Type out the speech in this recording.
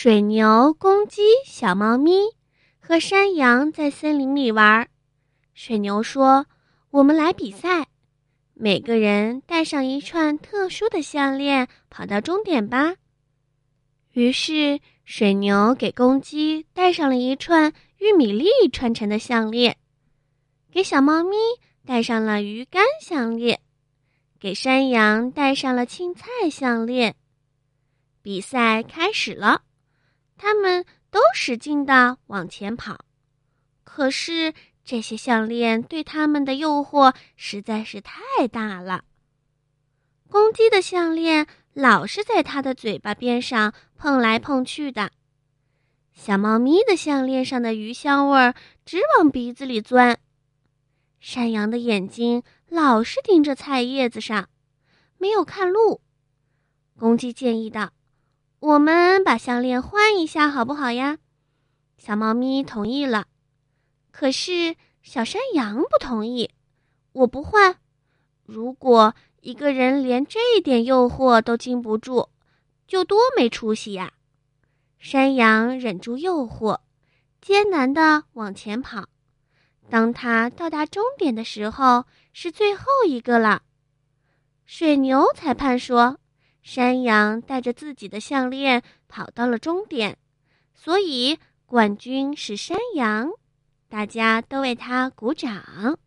水牛、公鸡、小猫咪和山羊在森林里玩。水牛说：“我们来比赛，每个人戴上一串特殊的项链，跑到终点吧。”于是，水牛给公鸡戴上了一串玉米粒串成的项链，给小猫咪戴上了鱼竿项链，给山羊戴上了青菜项链。比赛开始了。他们都使劲的往前跑，可是这些项链对他们的诱惑实在是太大了。公鸡的项链老是在它的嘴巴边上碰来碰去的，小猫咪的项链上的鱼香味儿直往鼻子里钻，山羊的眼睛老是盯着菜叶子上，没有看路。公鸡建议道。我们把项链换一下，好不好呀？小猫咪同意了，可是小山羊不同意。我不换。如果一个人连这一点诱惑都经不住，就多没出息呀！山羊忍住诱惑，艰难的往前跑。当他到达终点的时候，是最后一个了。水牛裁判说。山羊带着自己的项链跑到了终点，所以冠军是山羊，大家都为他鼓掌。